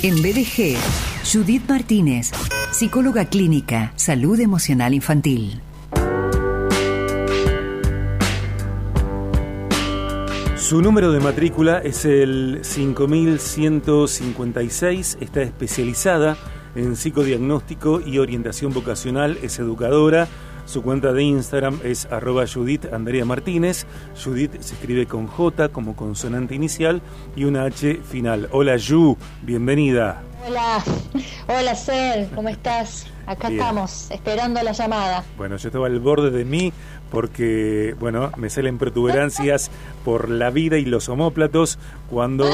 En BDG, Judith Martínez, psicóloga clínica, salud emocional infantil. Su número de matrícula es el 5156, está especializada en psicodiagnóstico y orientación vocacional, es educadora. Su cuenta de Instagram es arroba Judith Andrea Martínez. Judith se escribe con J como consonante inicial y una H final. Hola Yu, bienvenida. Hola, hola Ser, ¿cómo estás? Acá estamos, esperando la llamada. Bueno, yo estaba al borde de mí porque, bueno, me salen protuberancias por la vida y los homóplatos cuando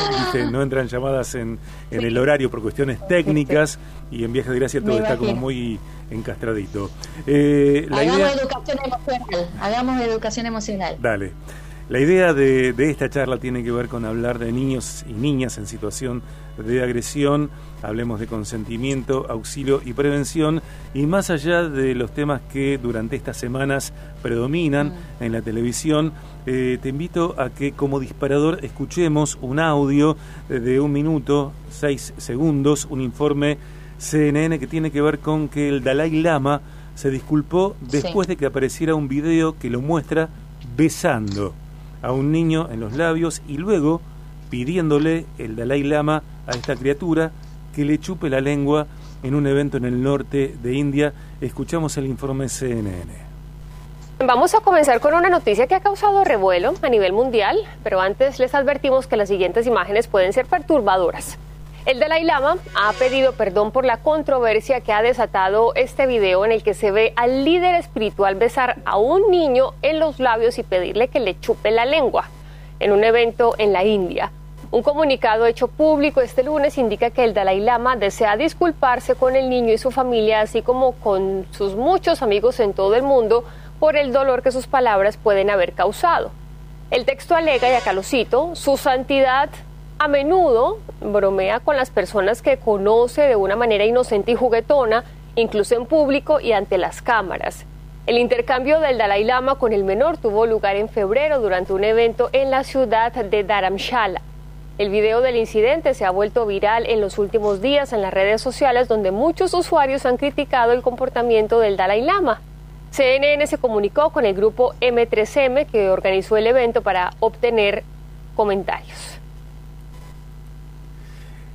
no entran llamadas en, el horario por cuestiones técnicas y en Viaje de Gracia todo está como muy encastradito. Eh, hagamos educación emocional, hagamos educación emocional. Dale. La idea de, esta charla tiene que ver con hablar de niños y niñas en situación de agresión, hablemos de consentimiento, auxilio y prevención, y más allá de los temas que durante estas semanas predominan mm. en la televisión, eh, te invito a que como disparador escuchemos un audio de un minuto, seis segundos, un informe CNN que tiene que ver con que el Dalai Lama se disculpó después de que apareciera un video que lo muestra besando a un niño en los labios y luego pidiéndole el Dalai Lama a esta criatura que le chupe la lengua en un evento en el norte de India. Escuchamos el informe CNN. Vamos a comenzar con una noticia que ha causado revuelo a nivel mundial, pero antes les advertimos que las siguientes imágenes pueden ser perturbadoras. El Dalai Lama ha pedido perdón por la controversia que ha desatado este video en el que se ve al líder espiritual besar a un niño en los labios y pedirle que le chupe la lengua en un evento en la India. Un comunicado hecho público este lunes indica que el Dalai Lama desea disculparse con el niño y su familia, así como con sus muchos amigos en todo el mundo, por el dolor que sus palabras pueden haber causado. El texto alega, y acá su santidad a menudo bromea con las personas que conoce de una manera inocente y juguetona, incluso en público y ante las cámaras. El intercambio del Dalai Lama con el menor tuvo lugar en febrero durante un evento en la ciudad de Dharamshala. El video del incidente se ha vuelto viral en los últimos días en las redes sociales donde muchos usuarios han criticado el comportamiento del Dalai Lama. CNN se comunicó con el grupo M3M que organizó el evento para obtener comentarios.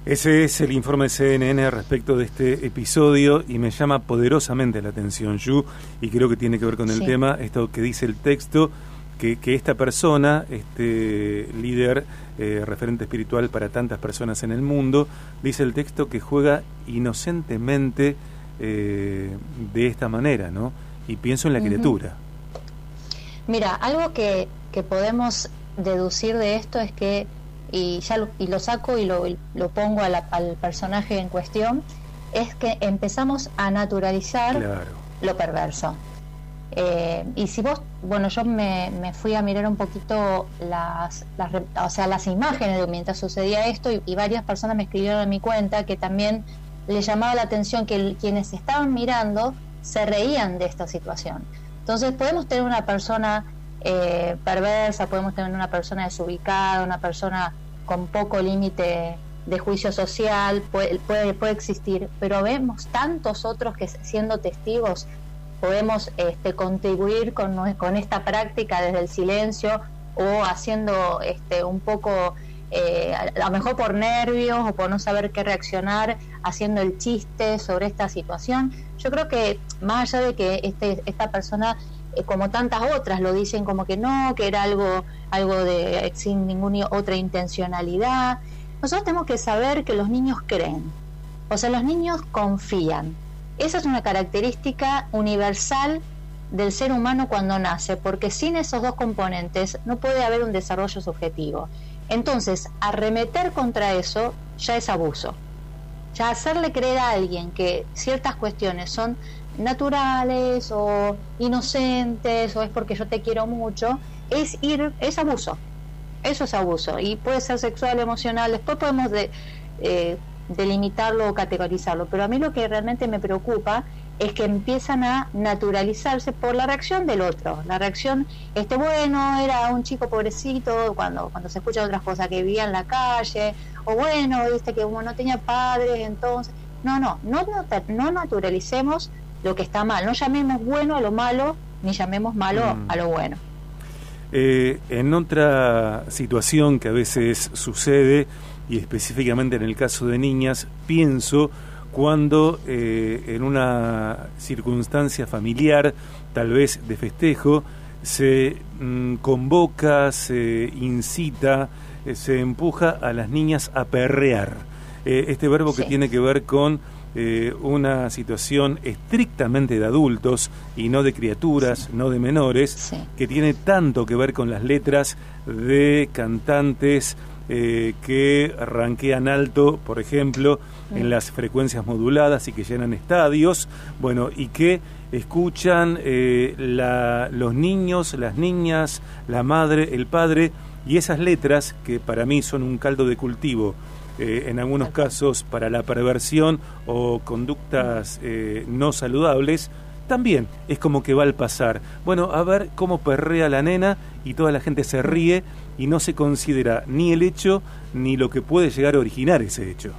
Ese es el informe de CNN respecto de este episodio y me llama poderosamente la atención, Yu, y creo que tiene que ver con el tema, esto que dice el texto, que, que esta persona, este líder, eh, referente espiritual para tantas personas en el mundo, dice el texto que juega inocentemente eh, de esta manera, ¿no? Y pienso en la criatura. Mira, algo que, que podemos deducir de esto es que y ya lo, y lo saco y lo, lo pongo al personaje en cuestión, es que empezamos a naturalizar lo perverso. Eh, y si vos, bueno, yo me, me, fui a mirar un poquito las, las, o sea, las imágenes de mientras sucedía esto y, varias personas me escribieron en mi cuenta que también les llamaba la atención que quienes estaban mirando se reían de esta situación. Entonces podemos tener una persona eh, perversa, podemos tener una persona desubicada, una persona con poco límite de juicio social, puede, puede, existir, pero vemos tantos otros que siendo testigos podemos este, contribuir con, con esta práctica desde el silencio o haciendo este, un poco, eh, a lo mejor por nervios o por no saber qué reaccionar, haciendo el chiste sobre esta situación. Yo creo que más allá de que este, esta persona como tantas otras lo dicen como que no, que era algo, algo de sin ninguna otra intencionalidad. Nosotros tenemos que saber que los niños creen, o sea, los niños confían. Esa es una característica universal del ser humano cuando nace, porque sin esos dos componentes no puede haber un desarrollo subjetivo. Entonces, arremeter contra eso ya es abuso. Ya hacerle creer a alguien que ciertas cuestiones son naturales o inocentes o es porque yo te quiero mucho, es ir, es abuso. Eso es abuso y puede ser sexual, emocional, después podemos de, eh, delimitarlo o categorizarlo, pero a mí lo que realmente me preocupa es que empiezan a naturalizarse por la reacción del otro. La reacción, este bueno, era un chico pobrecito cuando, cuando se escucha otras cosas que vivía en la calle, o bueno, viste que como no tenía padres, entonces, no, no, no, no naturalicemos lo que está mal, no llamemos bueno a lo malo, ni llamemos malo mm. a lo bueno. Eh, en otra situación que a veces sucede, y específicamente en el caso de niñas, pienso cuando eh, en una circunstancia familiar, tal vez de festejo, se mm, convoca, se incita, eh, se empuja a las niñas a perrear. Este verbo que tiene que ver con una situación estrictamente de adultos y no de criaturas, no de menores, que tiene tanto que ver con las letras de cantantes eh, que ranquean alto, por ejemplo, en las frecuencias moduladas y que llenan estadios, bueno, y que escuchan eh, los niños, las niñas, la madre, el padre, y esas letras que para mí son un caldo de cultivo, eh, en algunos casos para la perversión o conductas no saludables, también es como que va al pasar. Bueno, a ver cómo perrea la nena y toda la gente se ríe y no se considera ni el hecho ni lo que puede llegar a originar ese hecho.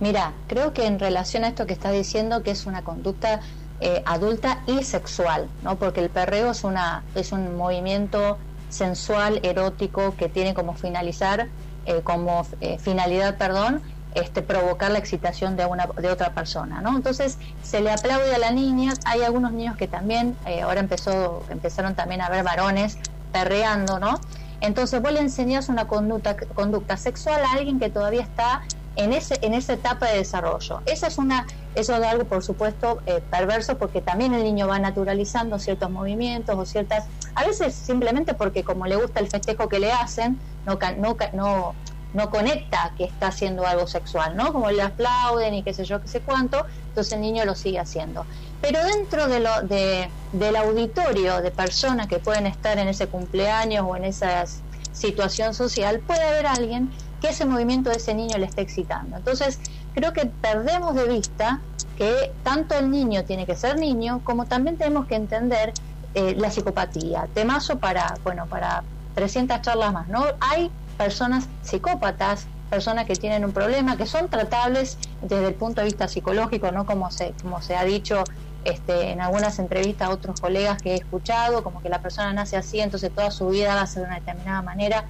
Mira, creo que en relación a esto que estás diciendo, que es una conducta eh, adulta y sexual, ¿no? Porque el perreo es una es un movimiento sensual, erótico que tiene como finalizar eh, como eh, finalidad, perdón, este, provocar la excitación de una de otra persona, ¿no? Entonces se le aplaude a la niña. Hay algunos niños que también ahora empezó empezaron también a ver varones perreando, ¿no? Entonces vos le enseñás una conducta, conducta sexual a alguien que todavía está en, ese, en esa etapa de desarrollo. Esa es una, eso es algo, por supuesto, eh, perverso porque también el niño va naturalizando ciertos movimientos o ciertas, a veces simplemente porque como le gusta el festejo que le hacen, no, no, no, no conecta que está haciendo algo sexual, ¿no? Como le aplauden y qué sé yo, qué sé cuánto, entonces el niño lo sigue haciendo. Pero dentro de lo, de, del auditorio de personas que pueden estar en ese cumpleaños o en esa situación social, puede haber alguien que ese movimiento de ese niño le esté excitando. Entonces, creo que perdemos de vista que tanto el niño tiene que ser niño, como también tenemos que entender eh, la psicopatía. Temazo para, bueno, para 300 charlas más, ¿no? Hay personas psicópatas, personas que tienen un problema, que son tratables desde el punto de vista psicológico, no como se, como se ha dicho este, en algunas entrevistas a otros colegas que he escuchado, como que la persona nace así, entonces toda su vida va a ser de una determinada manera.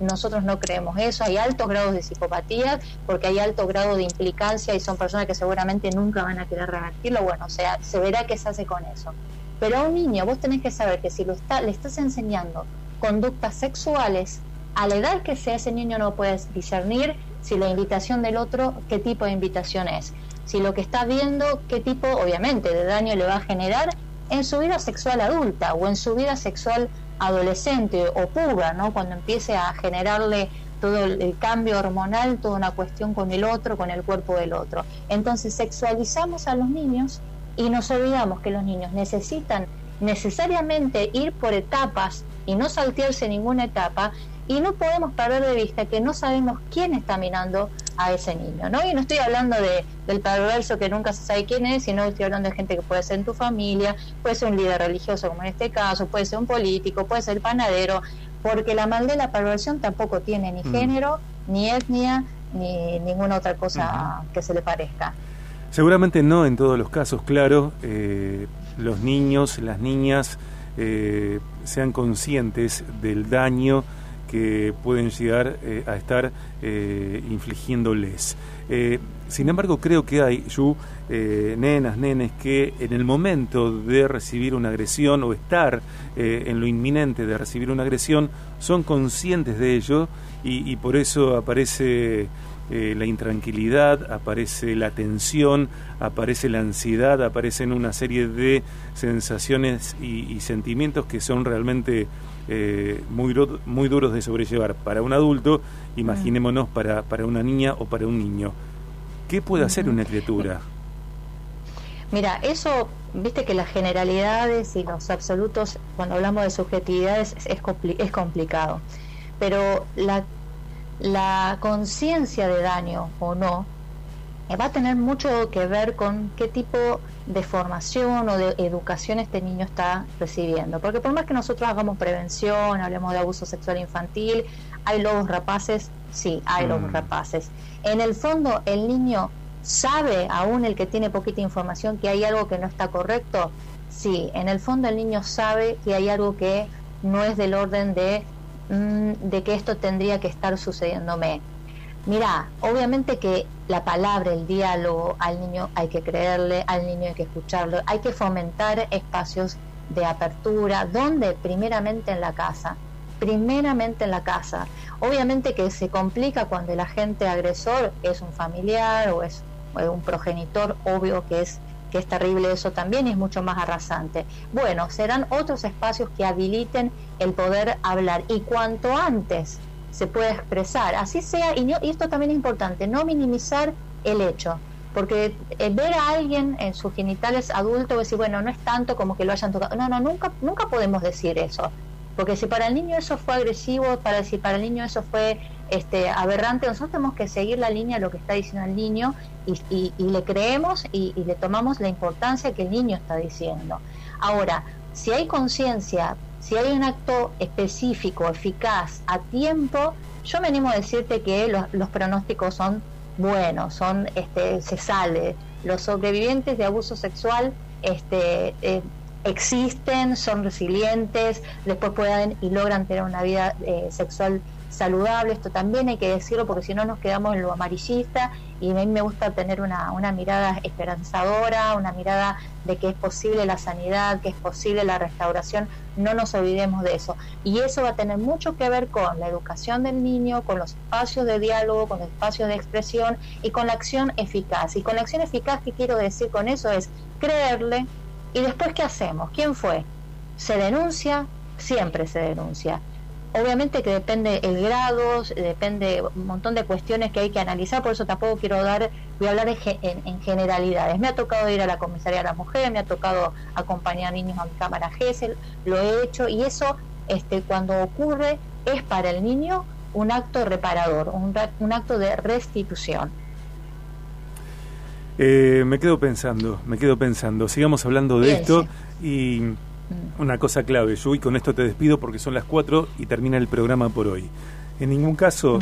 Nosotros no creemos eso, hay altos grados de psicopatía porque hay alto grado de implicancia y son personas que seguramente nunca van a querer revertirlo. Bueno, o sea, se verá qué se hace con eso. Pero a un niño vos tenés que saber que si lo está, le estás enseñando conductas sexuales, a la edad que sea ese niño no puedes discernir si la invitación del otro, qué tipo de invitación es. Si lo que está viendo, qué tipo, obviamente, de daño le va a generar en su vida sexual adulta o en su vida sexual adolescente o puga, ¿no? Cuando empiece a generarle todo el, cambio hormonal, toda una cuestión con el otro, con el cuerpo del otro. Entonces sexualizamos a los niños y nos olvidamos que los niños necesitan necesariamente ir por etapas y no saltearse ninguna etapa y no podemos perder de vista que no sabemos quién está mirando a ese niño, ¿no? Y no estoy hablando de, del perverso que nunca se sabe quién es, sino estoy hablando de gente que puede ser en tu familia, puede ser un líder religioso como en este caso, puede ser un político, puede ser panadero, porque la maldad de la perversión tampoco tiene ni mm. género, ni etnia, ni ninguna otra cosa que se le parezca. Seguramente no en todos los casos, claro. Eh, los niños, las niñas eh, sean conscientes del daño que pueden llegar eh, a estar eh, infligiéndoles. Eh, sin embargo, creo que hay, nenas, nenes, que en el momento de recibir una agresión o estar en lo inminente de recibir una agresión, son conscientes de ello y, por eso aparece la intranquilidad, aparece la tensión, aparece la ansiedad, aparecen una serie de sensaciones y sentimientos que son realmente eh, muy, muy duros de sobrellevar para un adulto, imaginémonos para, para una niña o para un niño. ¿Qué puede hacer una criatura? Mira, eso, viste que las generalidades y los absolutos, cuando hablamos de subjetividades, es, es complicado. Pero la, la conciencia de daño o no va a tener mucho que ver con qué tipo de formación o de educación este niño está recibiendo. Porque por más que nosotros hagamos prevención, hablemos de abuso sexual infantil, hay lobos rapaces, sí, hay lobos mm. rapaces. En el fondo, el niño sabe, aún el que tiene poquita información, que hay algo que no está correcto. Sí, en el fondo el niño sabe que hay algo que no es del orden de, mm, de que esto tendría que estar sucediéndome. Mira, obviamente que la palabra, el diálogo, al niño hay que creerle, al niño hay que escucharlo, hay que fomentar espacios de apertura, donde primeramente en la casa, primeramente en la casa. Obviamente que se complica cuando el agente agresor es un familiar o es un progenitor, obvio que es que es terrible eso también y es mucho más arrasante. Bueno, serán otros espacios que habiliten el poder hablar y cuanto antes se puede expresar, así sea, y, esto también es importante, no minimizar el hecho, porque eh, ver a alguien en sus genitales adultos, decir, bueno, no es tanto como que lo hayan tocado, no, no, nunca, nunca podemos decir eso, porque si para el niño eso fue agresivo, para si para el niño eso fue este, aberrante, nosotros tenemos que seguir la línea de lo que está diciendo el niño y, le creemos y, y, le tomamos la importancia que el niño está diciendo. Ahora, si hay conciencia si hay un acto específico, eficaz, a tiempo, yo me animo a decirte que los, pronósticos son buenos, son, este, se sale. Los sobrevivientes de abuso sexual este, eh, existen, son resilientes, después pueden y logran tener una vida eh, sexual saludable, esto también hay que decirlo porque si no nos quedamos en lo amarillista y a mí me gusta tener una, una mirada esperanzadora, una mirada de que es posible la sanidad, que es posible la restauración, no nos olvidemos de eso. Y eso va a tener mucho que ver con la educación del niño, con los espacios de diálogo, con los espacios de expresión y con la acción eficaz. Y con la acción eficaz, ¿qué quiero decir con eso? Es creerle y después, ¿qué hacemos? ¿Quién fue? ¿Se denuncia? Siempre se denuncia. Obviamente que depende el grado, depende un montón de cuestiones que hay que analizar, por eso tampoco quiero dar, voy a hablar en, generalidades. Me ha tocado ir a la comisaría de la mujer, me ha tocado acompañar niños a mi cámara GESEL, lo he hecho y eso este, cuando ocurre es para el niño un acto reparador, un, acto de restitución. Eh, me quedo pensando, me quedo pensando, sigamos hablando de esto y. Una cosa clave, yo y con esto te despido porque son las 4 y termina el programa por hoy. En ningún caso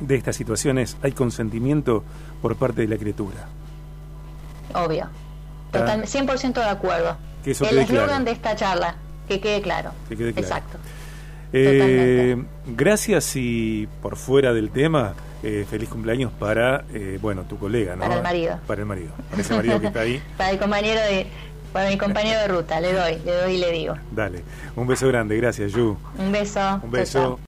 de estas situaciones hay consentimiento por parte de la criatura. Obvio. 100% de acuerdo. el eslogan de esta charla, que quede claro. Que quede claro. Exacto. Eh, gracias y por fuera del tema, eh, feliz cumpleaños para, eh, bueno, tu colega, ¿no? Para el marido. Para el marido, para ese marido que está ahí. para el compañero de, para mi compañero de ruta, le doy, le doy y le digo. Dale, un beso grande, gracias, Yu. Un beso. Un beso.